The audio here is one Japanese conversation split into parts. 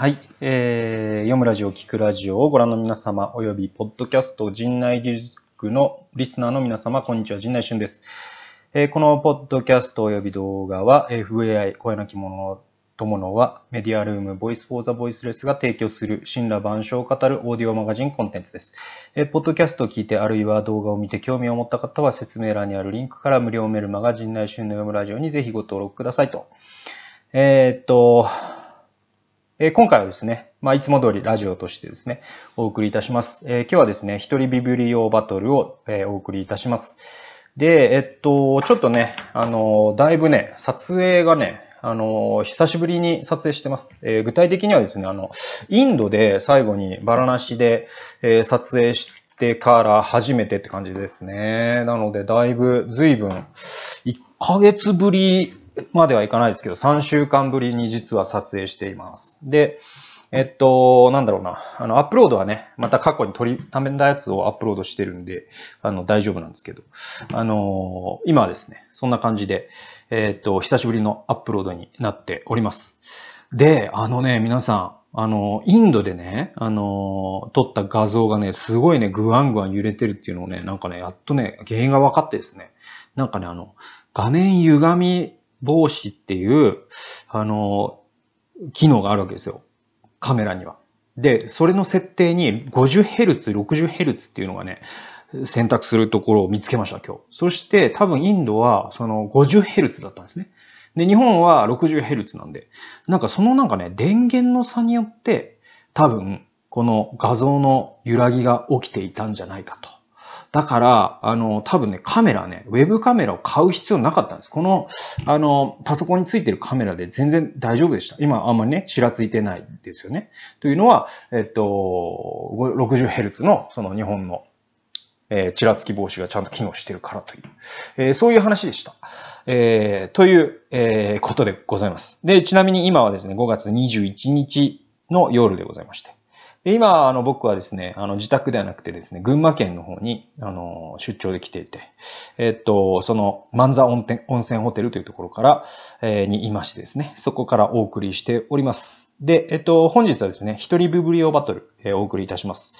はい。えー、読むラジオ、聞くラジオをご覧の皆様、および、ポッドキャスト、陣内技術区のリスナーの皆様、こんにちは、陣内俊です。えー、このポッドキャストおよび動画は、FAI、声なき者友のは、メディアルーム、ボイスフォーザボイスレスが提供する、神羅万象を語るオーディオマガジンコンテンツです。えー、ポッドキャストを聞いて、あるいは動画を見て興味を持った方は、説明欄にあるリンクから無料メルマガ、陣内俊の読むラジオにぜひご登録くださいと。えー、っと、え今回はですね、まあ、いつも通りラジオとしてですね、お送りいたします。えー、今日はですね、一人ビブリオバトルを、えー、お送りいたします。で、えっと、ちょっとね、あの、だいぶね、撮影がね、あの、久しぶりに撮影してます。えー、具体的にはですね、あの、インドで最後にバラナシで、え、撮影してから初めてって感じですね。なので、だいぶ、随分、1ヶ月ぶりまではいかないですけど、3週間ぶりに実は撮影しています。で、えっと、なんだろうな。あの、アップロードはね、また過去に取りためたやつをアップロードしてるんで、あの、大丈夫なんですけど、あの、今はですね、そんな感じで、えっと、久しぶりのアップロードになっております。で、あのね、皆さん、あの、インドでね、あの、撮った画像がね、すごいね、グワングワン揺れてるっていうのをね、なんかね、やっとね、原因が分かってですね、なんかね、あの、画面歪み防止っていう、あの、機能があるわけですよ。カメラには。で、それの設定に 50Hz、60Hz っていうのがね、選択するところを見つけました、今日。そして多分インドはその 50Hz だったんですね。で、日本は 60Hz なんで、なんかそのなんかね、電源の差によって多分この画像の揺らぎが起きていたんじゃないかと。だから、あの、多分ね、カメラね、ウェブカメラを買う必要なかったんです。この、あの、パソコンについてるカメラで全然大丈夫でした。今、あんまりね、ちらついてないですよね。というのは、えっと、60Hz の、その日本の、えー、ちらつき防止がちゃんと機能してるからという、えー、そういう話でした。えー、という、えー、ことでございます。で、ちなみに今はですね、5月21日の夜でございまして。今、あの、僕はですね、あの、自宅ではなくてですね、群馬県の方に、あの、出張で来ていて、えっと、その、万座温泉ホテルというところから、えー、にいましてですね、そこからお送りしております。で、えっと、本日はですね、一人ビブリオバトル、えー、お送りいたします。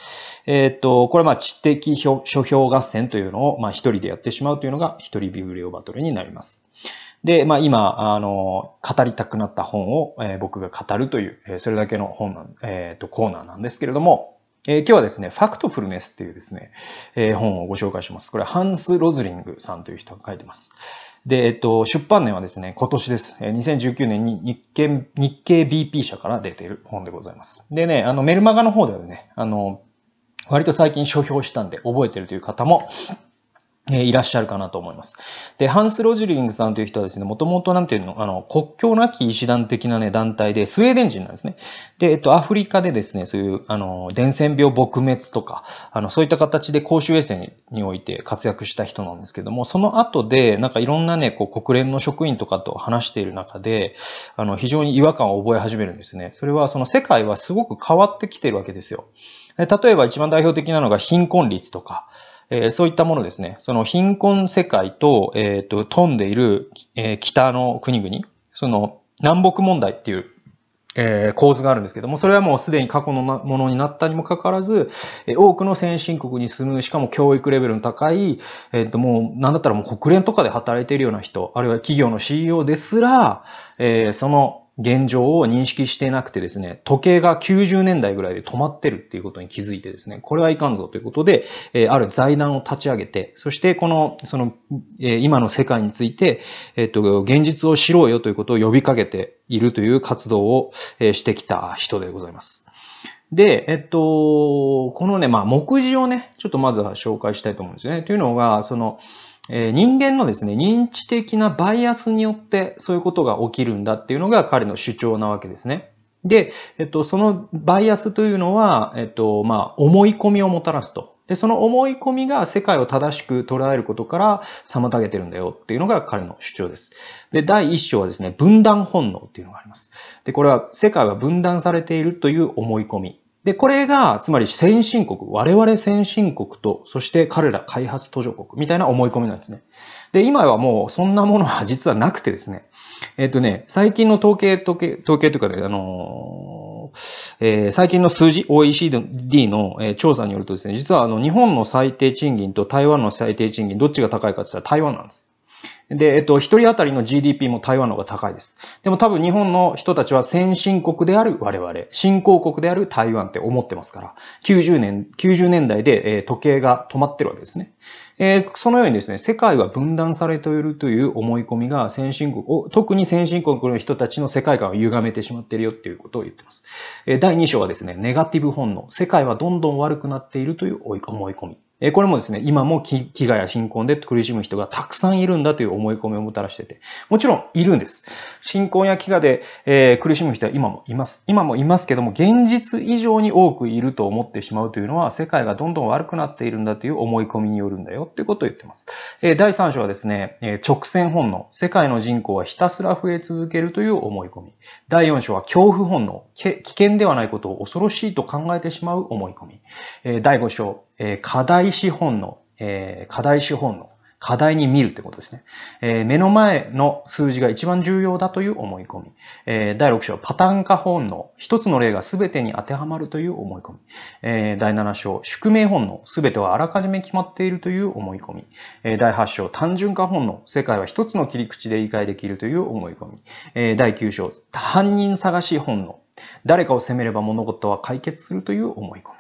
えっと、これはまあ、知的書評合戦というのを、まあ、一人でやってしまうというのが、一人ビブリオバトルになります。で、まあ今、あの、語りたくなった本を、えー、僕が語るという、えー、それだけの本なん、えっ、ー、と、コーナーなんですけれども、えー、今日はですね、ファクトフルネスっていうですね、えー、本をご紹介します。これ、ハンス・ロズリングさんという人が書いてます。で、えっと、出版年はですね、今年です。2019年に日経、日経 BP 社から出ている本でございます。でね、あの、メルマガの方ではね、あの、割と最近書評したんで覚えてるという方もえいらっしゃるかなと思います。で、ハンス・ロジリングさんという人はですね、もともとなんていうの、あの、国境なき医師団的なね、団体で、スウェーデン人なんですね。で、えっと、アフリカでですね、そういう、あの、伝染病撲滅とか、あの、そういった形で公衆衛生において活躍した人なんですけども、その後で、なんかいろんなね、こう、国連の職員とかと話している中で、あの、非常に違和感を覚え始めるんですね。それは、その世界はすごく変わってきてるわけですよ。例えば一番代表的なのが貧困率とか、えー、そういったものですね。その貧困世界と、えっ、ー、と、飛んでいる、えー、北の国々、その南北問題っていう、え、構図があるんですけども、それはもうすでに過去のものになったにもかかわらず、え、多くの先進国に住む、しかも教育レベルの高い、えっ、ともう、なんだったらもう国連とかで働いているような人、あるいは企業の CEO ですら、え、その現状を認識していなくてですね、時計が90年代ぐらいで止まってるっていうことに気づいてですね、これはいかんぞということで、え、ある財団を立ち上げて、そしてこの、その、え、今の世界について、えっ、と、現実を知ろうよということを呼びかけているという活動を、え、してきた人でございます。で、えっと、このね、まあ、目次をね、ちょっとまずは紹介したいと思うんですよね。というのが、その、え人間のですね、認知的なバイアスによってそういうことが起きるんだっていうのが彼の主張なわけですね。で、えっと、そのバイアスというのは、えっと、まあ、思い込みをもたらすと。で、その思い込みが世界を正しく捉えることから妨げてるんだよっていうのが彼の主張です。で、第一章はですね、分断本能っていうのがあります。で、これは世界は分断されているという思い込み。で、これが、つまり先進国、我々先進国と、そして彼ら開発途上国みたいな思い込みなんですね。で、今はもうそんなものは実はなくてですね、えっ、とね、最近の統計、統計、統計というか、ね、あのと、えー、最近の数字、OECD の、え、調査によるとですね、実はあの日本の最低賃金と台湾の最低賃金、どっちが高いかって言ったら台湾なんです。で、えっと、一人当たりの GDP も台湾の方が高いです。でも多分日本の人たちは先進国である我々、新興国である台湾って思ってますから、90年、90年代で、え、時計が止まってるわけですね。えー、そのようにですね、世界は分断されているという思い込みが先進国を、特に先進国の人たちの世界観を歪めてしまっているよっていうことを言ってます。えー、第2章はですね、ネガティブ本能、世界はどんどん悪くなっているという思い込み。えこれもですね、今も飢餓や貧困で苦しむ人がたくさんいるんだという思い込みをもたらしてて、もちろんいるんです。貧困や飢餓で、え、苦しむ人は今もいます。今もいますけども、現実以上に多くいると思ってしまうというのは、世界がどんどん悪くなっているんだという思い込みによるんだよっていうことを言ってます。え、第3章はですね、え直線本能、世界の人口はひたすら増え続けるという思い込み。第4章は恐怖本能、危険ではないことを恐ろしいと考えてしまう思い込み。え、第5章、えー、課題資本の、えー、課題資本の、課題に見るってことですね。えー、目の前の数字が一番重要だという思い込み。えー、第6章、パターン化本能。一つの例が全てに当てはまるという思い込み。えー、第7章、宿命本能。全てはあらかじめ決まっているという思い込み。え、第8章、単純化本能。世界は一つの切り口で理解できるという思い込み。え、第9章、犯人探し本能。誰かを責めれば物事は解決するという思い込み。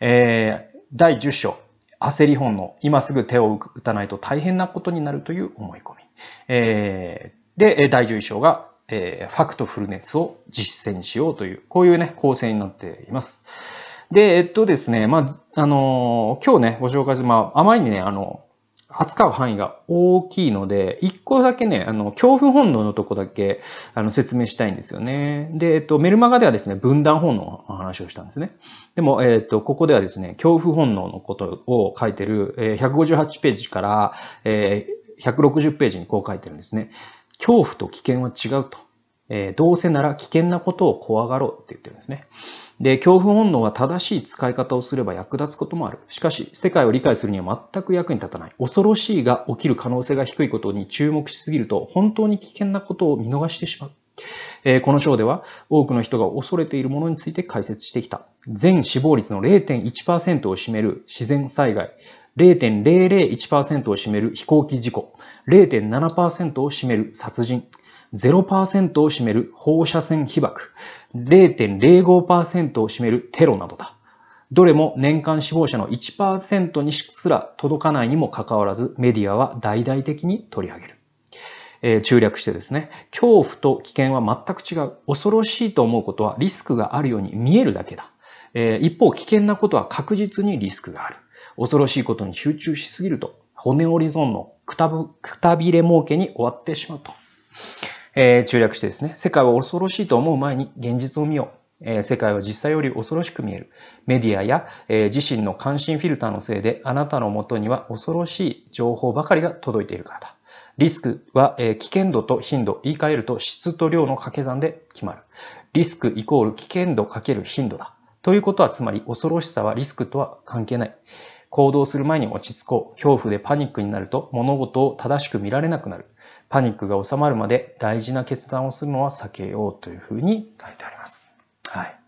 え第10章、焦り本の、今すぐ手を打たないと大変なことになるという思い込み。えー、で、第11章が、えー、ファクトフルネスを実践しようという、こういうね、構成になっています。で、えっとですね、まあ、あのー、今日ね、ご紹介する、まあ、あまりにね、あの、扱う範囲が大きいので、一個だけね、あの、恐怖本能のとこだけ、あの、説明したいんですよね。で、えっと、メルマガではですね、分断本能の話をしたんですね。でも、えっと、ここではですね、恐怖本能のことを書いてる、え、158ページから、え、160ページにこう書いてるんですね。恐怖と危険は違うと。えー、どうせなら危険なことを怖がろうって言ってるんですね。で、恐怖本能は正しい使い方をすれば役立つこともある。しかし、世界を理解するには全く役に立たない。恐ろしいが起きる可能性が低いことに注目しすぎると、本当に危険なことを見逃してしまう。えー、この章では、多くの人が恐れているものについて解説してきた。全死亡率の0.1%を占める自然災害、0.001%を占める飛行機事故、0.7%を占める殺人、0%を占める放射線被爆、0.05%を占めるテロなどだ。どれも年間死亡者の1%にすら届かないにもかかわらずメディアは大々的に取り上げる。えー、中略してですね、恐怖と危険は全く違う。恐ろしいと思うことはリスクがあるように見えるだけだ。えー、一方、危険なことは確実にリスクがある。恐ろしいことに集中しすぎると、骨折り損のくたぶくたびれ儲けに終わってしまうと。えー、中略してですね、世界は恐ろしいと思う前に現実を見よう。えー、世界は実際より恐ろしく見える。メディアや、えー、自身の関心フィルターのせいであなたのもとには恐ろしい情報ばかりが届いているからだ。リスクは、え危険度と頻度、言い換えると質と量の掛け算で決まる。リスクイコール危険度かける頻度だ。ということはつまり恐ろしさはリスクとは関係ない。行動する前に落ち着こう。恐怖でパニックになると物事を正しく見られなくなる。パニックが収まるまで大事な決断をするのは避けようというふうに書いてあります。はい。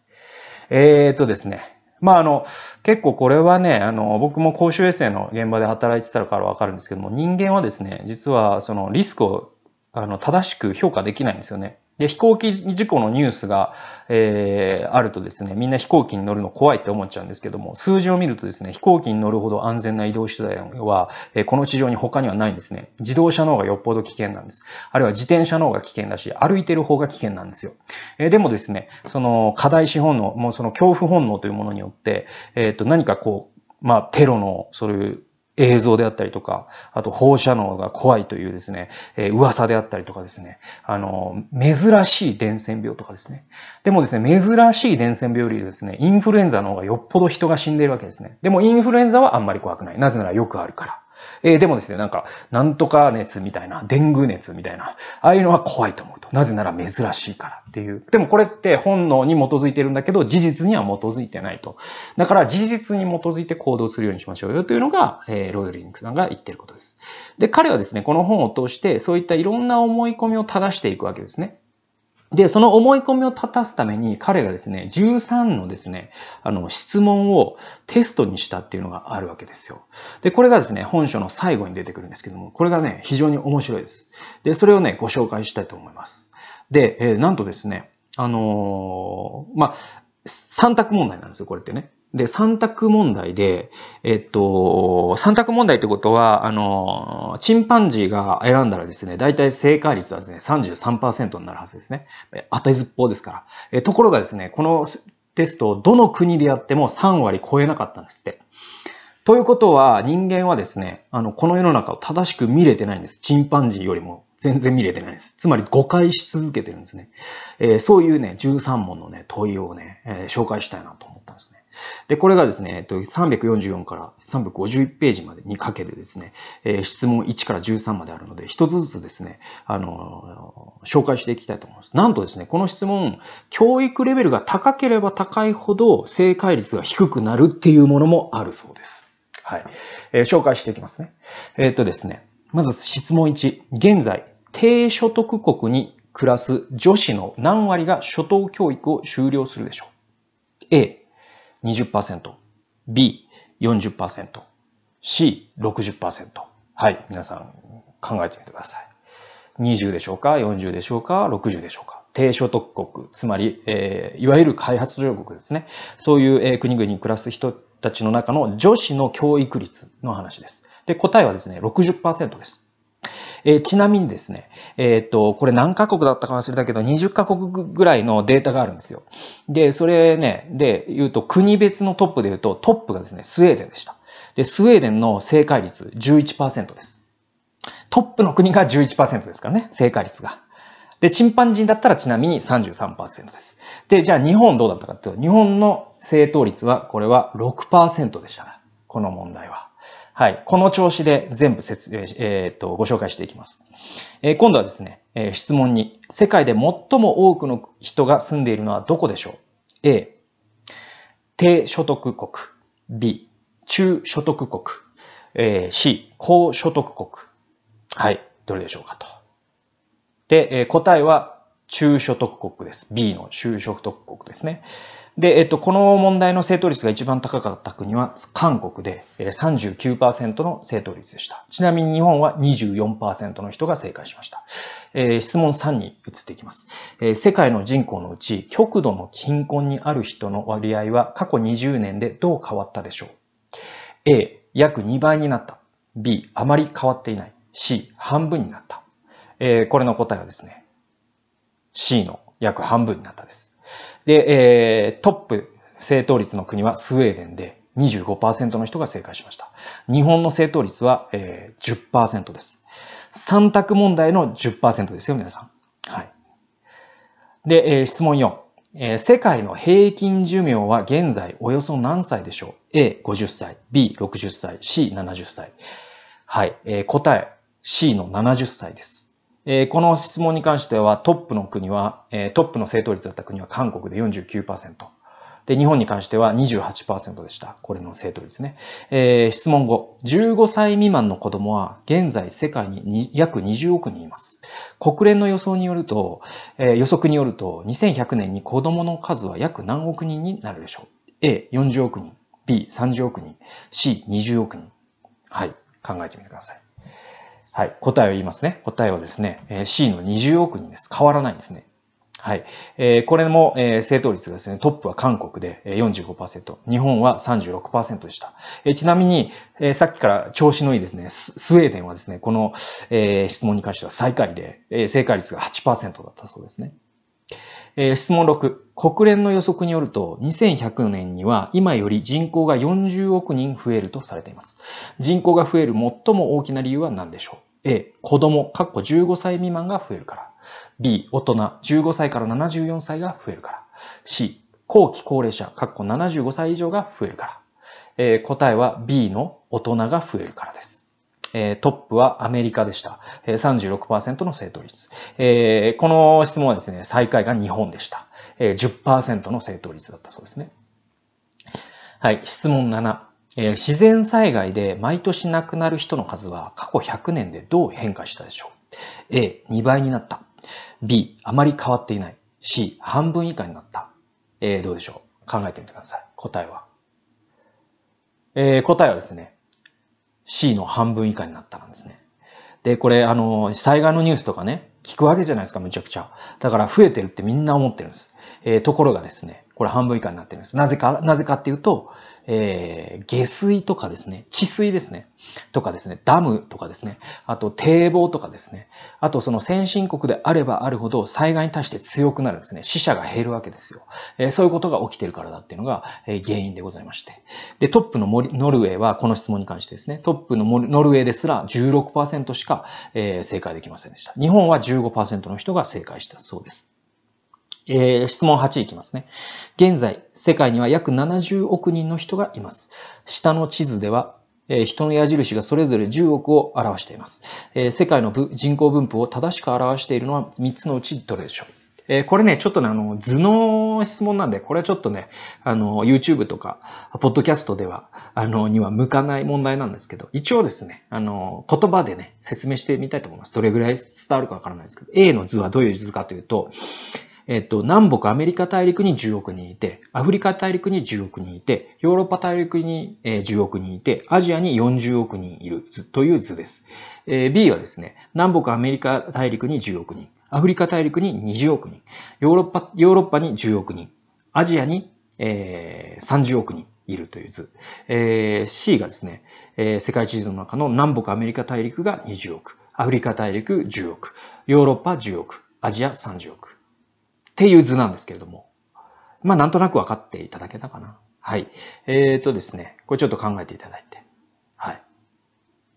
えー、っとですね。まあ、あの、結構これはね、あの、僕も公衆衛生の現場で働いてたからわかるんですけども、人間はですね、実はそのリスクをあの正しく評価できないんですよね。で、飛行機事故のニュースが、えー、あるとですね、みんな飛行機に乗るの怖いって思っちゃうんですけども、数字を見るとですね、飛行機に乗るほど安全な移動手段は、えー、この地上に他にはないんですね。自動車の方がよっぽど危険なんです。あるいは自転車の方が危険だし、歩いてる方が危険なんですよ。えー、でもですね、その課題資本能、もうその恐怖本能というものによって、えっ、と、何かこう、まあ、テロの、そういう映像であったりとか、あと放射能が怖いというですね、えー、噂であったりとかですね、あの、珍しい伝染病とかですね。でもですね、珍しい伝染病よりですね、インフルエンザの方がよっぽど人が死んでいるわけですね。でもインフルエンザはあんまり怖くない。なぜならよくあるから。えー、でもですね、なんか、なんとか熱みたいな、デング熱みたいな、ああいうのは怖いと思うと。なぜなら珍しいからっていう。でもこれって本能に基づいてるんだけど、事実には基づいてないと。だから事実に基づいて行動するようにしましょうよというのが、えー、ロイドリンクさんが言ってることです。で、彼はですね、この本を通して、そういったいろんな思い込みを正していくわけですね。で、その思い込みを立たすために彼がですね、13のですね、あの、質問をテストにしたっていうのがあるわけですよ。で、これがですね、本書の最後に出てくるんですけども、これがね、非常に面白いです。で、それをね、ご紹介したいと思います。で、えー、なんとですね、あのー、まあ、3択問題なんですよ、これってね。で、3択問題で、えっと、3択問題ってことは、あの、チンパンジーが選んだらですね、大体正解率はですね、33%になるはずですね。当てずっぽうですから。えところがですね、このテストをどの国でやっても3割超えなかったんですって。ということは、人間はですね、あの、この世の中を正しく見れてないんです。チンパンジーよりも全然見れてないんです。つまり誤解し続けてるんですね。えー、そういうね、13問のね、問いをね、えー、紹介したいなと思ったんですね。で、これがですね、えっと、344から351ページまでにかけてですね、えー、質問1から13まであるので、一つずつですね、あのー、紹介していきたいと思います。なんとですね、この質問、教育レベルが高ければ高いほど正解率が低くなるっていうものもあるそうです。はい。えー、紹介していきますね。えっとですね、まず質問1。現在、低所得国に暮らす女子の何割が初等教育を修了するでしょう ?A、20%、B、40%、C、60%。はい、皆さん考えてみてください。20でしょうか ?40 でしょうか ?60 でしょうか低所得国、つまり、えー、いわゆる開発途上国ですね。そういう、えー、国々に暮らす人たちの中の女子の教育率の話です。で、答えはですね、60%です。えー、ちなみにですね、えっ、と、これ何カ国だったか忘れたけど、20カ国ぐらいのデータがあるんですよ。で、それね、で言うと、国別のトップで言うと、トップがですね、スウェーデンでした。で、スウェーデンの正解率11%です。トップの国が11%ですからね、正解率が。で、チンパンジーだったらちなみに33%です。で、じゃあ日本どうだったかっていうと、日本の正答率は、これは6%でした。この問題は。はい。この調子で全部説明、えー、っと、ご紹介していきます。えー、今度はですね、えー、質問に、世界で最も多くの人が住んでいるのはどこでしょう ?A、低所得国。B、中所得国。えー、C、高所得国。はい。どれでしょうかと。で、えー、答えは中所得国です。B の中所得国ですね。で、えっと、この問題の正答率が一番高かった国は韓国で39%の正答率でした。ちなみに日本は24%の人が正解しました。えー、質問3に移っていきます、えー、世界の人口のうち極度の貧困にある人の割合は過去20年でどう変わったでしょう ?A、約2倍になった。B、あまり変わっていない。C、半分になった。えー、これの答えはですね、C の約半分になったです。で、えー、トップ正答率の国はスウェーデンで25%の人が正解しました。日本の正答率は、えー、10%です。3択問題の10%ですよ、皆さん。はい。で、えー、質問4。えー、世界の平均寿命は現在およそ何歳でしょう ?A、50歳、B、60歳、C、70歳。はい。えー、答え、C の70歳です。えー、この質問に関してはトップの国は、えー、トップの正答率だった国は韓国で49%。で、日本に関しては28%でした。これの正答率ね。えー、質問後、15歳未満の子供は現在世界に約20億人います。国連の予想によると、えー、予測によると、2100年に子供の数は約何億人になるでしょう ?A、40億人。B、30億人。C、20億人。はい。考えてみてください。はい。答えを言いますね。答えはですね、C の20億人です。変わらないんですね。はい。えー、これも、えー、正答率がですね、トップは韓国で45%、日本は36%でした。えー、ちなみに、えー、さっきから調子のいいですね、スウェーデンはですね、この、えー、質問に関しては最下位で、えー、正解率が8%だったそうですね。えー、質問6。国連の予測によると、2100年には今より人口が40億人増えるとされています。人口が増える最も大きな理由は何でしょう？?A、子供、括弧15歳未満が増えるから。B、大人、15歳から74歳が増えるから。C、後期高齢者、括弧75歳以上が増えるから。えー、答えは B の大人が増えるからです。えトップはアメリカでした。え36%の正答率。えこの質問はですね、最下位が日本でした。え10%の正答率だったそうですね。はい、質問7。え自然災害で毎年亡くなる人の数は過去100年でどう変化したでしょう ?A、2倍になった。B、あまり変わっていない。C、半分以下になった。え、どうでしょう？考えてみてください。答えは。えー、答えはですね、C の半分以下になったなんですね。で、これ、あの、災害のニュースとかね、聞くわけじゃないですか、むちゃくちゃ。だから増えてるってみんな思ってるんです。えー、ところがですね、これ半分以下になってるんです。なぜか、なぜかっていうと、えー、下水とかですね、治水ですね、とかですね、ダムとかですね、あと堤防とかですね、あとその先進国であればあるほど災害に対して強くなるんですね。死者が減るわけですよ。えー、そういうことが起きてるからだっていうのが、えー、原因でございまして。で、トップのノルウェーはこの質問に関してですね、トップのノルウェーですら16%しか、えー、正解できませんでした。日本は15%の人が正解したそうです。えー、質問8いきますね。現在、世界には約70億人の人がいます。下の地図では、え、人の矢印がそれぞれ10億を表しています。え、世界の人口分布を正しく表しているのは3つのうちどれでしょうえこれね、ちょっとね、あの、図の質問なんで、これはちょっとね、あの、YouTube とか、ポッドキャストでは、あの、には向かない問題なんですけど、一応ですね、あの、言葉でね、説明してみたいと思います。どれぐらい伝わるかわからないですけど、A の図はどういう図かというと、えっと、南北アメリカ大陸に10億人いて、アフリカ大陸に10億人いて、ヨーロッパ大陸に10億人いて、アジアに40億人いる図という図です。B はですね、南北アメリカ大陸に10億人、アフリカ大陸に20億人、ヨーロッパ、ヨーロッパに10億人、アジアに、えー、30億人いるという図。えー、C がですね、えー、世界地図の中の南北アメリカ大陸が20億、アフリカ大陸10億、ヨーロッパ10億、アジア30億。っていう図なんですけれども。まあ、なんとなく分かっていただけたかな。はい。えっ、ー、とですね、これちょっと考えていただいて。はい。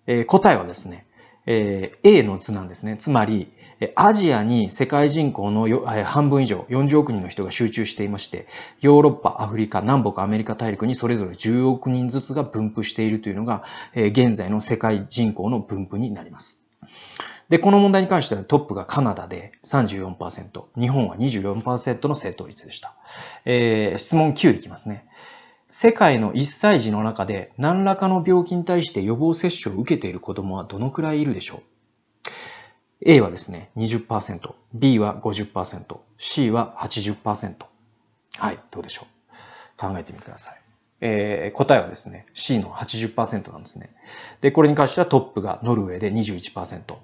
えー、答えはですね、えー、A の図なんですね。つまり、アジアに世界人口の半分以上、40億人の人が集中していまして、ヨーロッパ、アフリカ、南北アメリカ大陸にそれぞれ10億人ずつが分布しているというのが、現在の世界人口の分布になります。で、この問題に関してはトップがカナダで34%、日本は24%の正答率でした。えー、質問9いきますね。世界の1歳児の中で何らかの病気に対して予防接種を受けている子供はどのくらいいるでしょう ?A はですね、20%、B は50%、C は80%。はい、どうでしょう？考えてみてください。えー、答えはですね、C の80%なんですね。で、これに関してはトップがノルウェーで21%、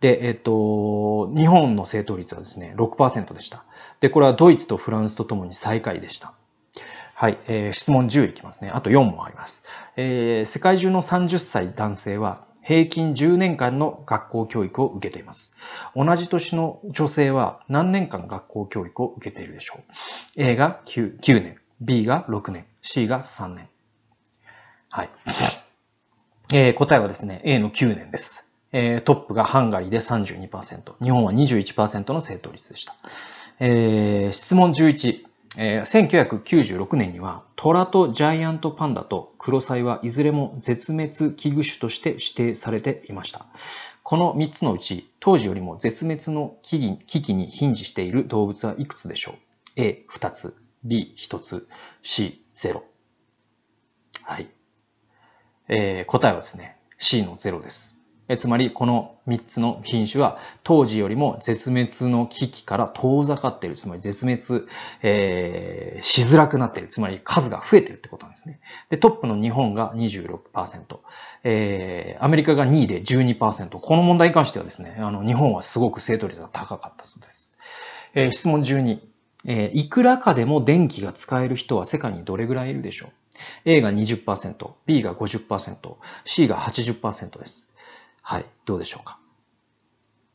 で、えっと、日本の正答率はですね、6%でした。で、これはドイツとフランスとともに最下位でした。はい、えー、質問10いきますね。あと4もあります。えー、世界中の30歳男性は平均10年間の学校教育を受けています。同じ年の女性は何年間学校教育を受けているでしょう ?A が 9, 9年、B が6年、C が3年。はい。えー、答えはですね、A の9年です。えー、トップがハンガリーで32%、日本は21%の正答率でした。えー、質問11、えー、1996年にはトラとジャイアントパンダとクロサイはいずれも絶滅危惧種として指定されていました。この3つのうち当時よりも絶滅の危機に瀕死している動物はいくつでしょう ?A2 つ、B1 つ、C0。はい。えー、答えはですね、C の0です。えつまりこの3つの品種は当時よりも絶滅の危機から遠ざかっている。つまり絶滅、えー、しづらくなっている。つまり数が増えているってことなんですね。で、トップの日本が26%、えー、アメリカが2位で12%。この問題に関してはですね、あの、日本はすごく正答率が高かったそうです。えー、質問12。えー、いくらかでも電気が使える人は世界にどれぐらいいるでしょう ?A が20%、B が50%、C が80%です。はい、どうでしょうか。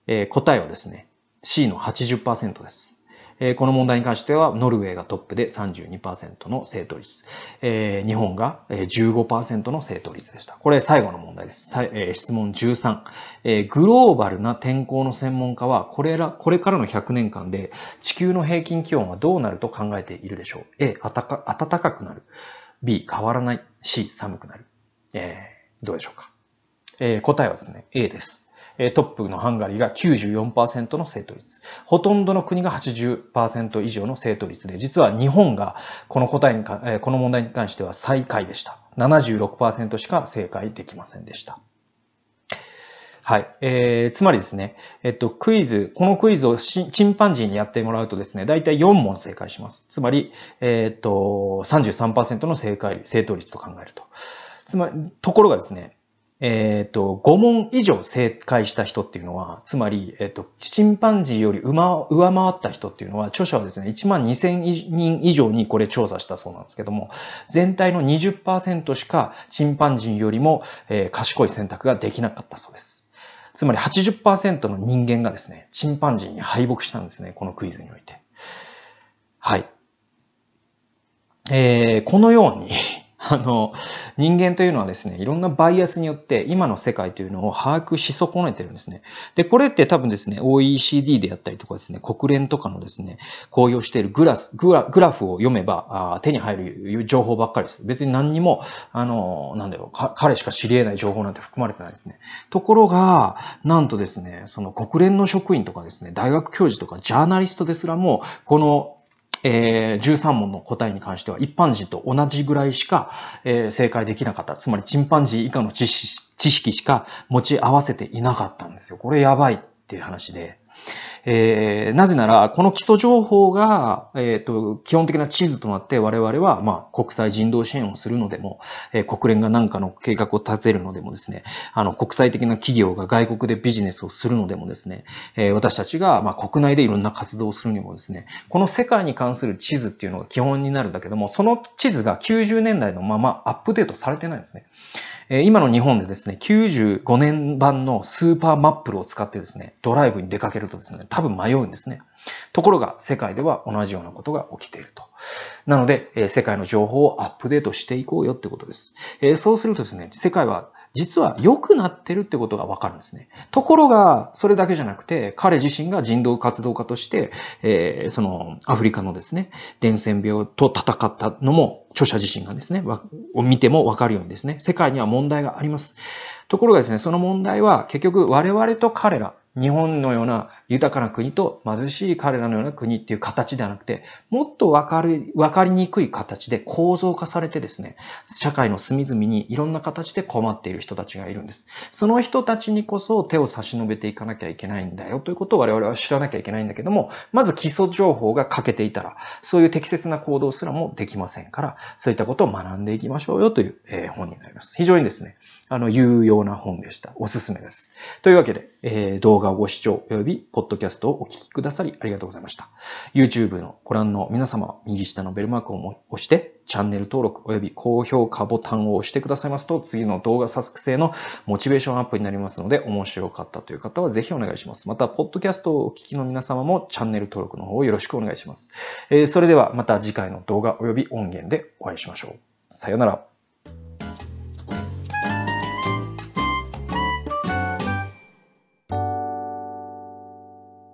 えー、答えはですね、C の80%です。えー、この問題に関しては、ノルウェーがトップで32%の正答率。えー、日本が15%の正答率でした。これ最後の問題です。えー、質問13、えー。グローバルな天候の専門家は、これら、これからの100年間で地球の平均気温はどうなると考えているでしょう ?A、暖か暖かくなる。B、変わらない。C、寒くなる。えー、どうでしょうかえー、答えはですね、A です。トップのハンガリーが94%の正答率。ほとんどの国が80%以上の正答率で、実は日本がこの答えにか、この問題に関しては最下位でした。76%しか正解できませんでした。はい。えー、つまりですね、えっと、クイズ、このクイズをチンパンジーにやってもらうとですね、だいたい4問正解します。つまり、えー、っと、33%の正解、正答率と考えると。つまり、ところがですね、えっ、ー、と、5問以上正解した人っていうのは、つまり、えっ、ー、と、チンパンジーより上回った人っていうのは、著者はですね、1万2000人以上にこれ調査したそうなんですけども、全体の20%しかチンパンジーよりも、えー、賢い選択ができなかったそうです。つまり80%の人間がですね、チンパンジーに敗北したんですね、このクイズにおいて。はい。えー、このようにあの、人間というのはですね、いろんなバイアスによって今の世界というのを把握し損ねてるんですね。で、これって多分ですね、OECD であったりとかですね、国連とかのですね、公表しているグラス、グラグラフを読めばあ手に入る情報ばっかりです。別に何にも、あの、なんだろう、彼しか知り得ない情報なんて含まれてないですね。ところが、なんとですね、その国連の職員とかですね、大学教授とかジャーナリストですらも、このえー、13問の答えに関しては一般人と同じぐらいしか、えー、正解できなかった。つまりチンパンジー以下の知識しか持ち合わせていなかったんですよ。これやばいっていう話で。えー、なぜなら、この基礎情報が、えっ、ー、と、基本的な地図となって我々は、まあ、国際人道支援をするのでも、えー、国連が何かの計画を立てるのでもですね、あの、国際的な企業が外国でビジネスをするのでもですね、えー、私たちが、まあ、国内でいろんな活動をするにもですね、この世界に関する地図っていうのが基本になるんだけども、その地図が90年代のままアップデートされてないんですね。え今の日本でですね、95年版のスーパーマップルを使ってですね、ドライブに出かけるとですね、多分迷うんですね。ところが、世界では同じようなことが起きていると。なので、え世界の情報をアップデートしていこうよってことです。えそうするとですね、世界は実は良くなってるってことがわかるんですね。ところが、それだけじゃなくて、彼自身が人道活動家として、えー、その、アフリカのですね、伝染病と戦ったのも、著者自身がですね、を見てもわかるようにですね、世界には問題があります。ところがですね、その問題は結局我々と彼ら、日本のような豊かな国と貧しい彼らのような国っていう形ではなくて、もっとわかる、わかりにくい形で構造化されてですね、社会の隅々にいろんな形で困っている人たちがいるんです。その人たちにこそ手を差し伸べていかなきゃいけないんだよということを我々は知らなきゃいけないんだけども、まず基礎情報が欠けていたら、そういう適切な行動すらもできませんから、そういったことを学んでいきましょうよという、本になります。非常にですね、あの、有用な本でした。おすすめです。というわけで、えー、動画をご視聴及び、ポッドキャストをお聞きくださりありがとうございました。YouTube のご覧の皆様は、右下のベルマークを押して、チャンネル登録及び高評価ボタンを押してくださいますと、次の動画作成のモチベーションアップになりますので、面白かったという方はぜひお願いします。また、ポッドキャストをお聞きの皆様もチャンネル登録の方をよろしくお願いします。えー、それではまた次回の動画及び音源でお会いしましょう。さようなら。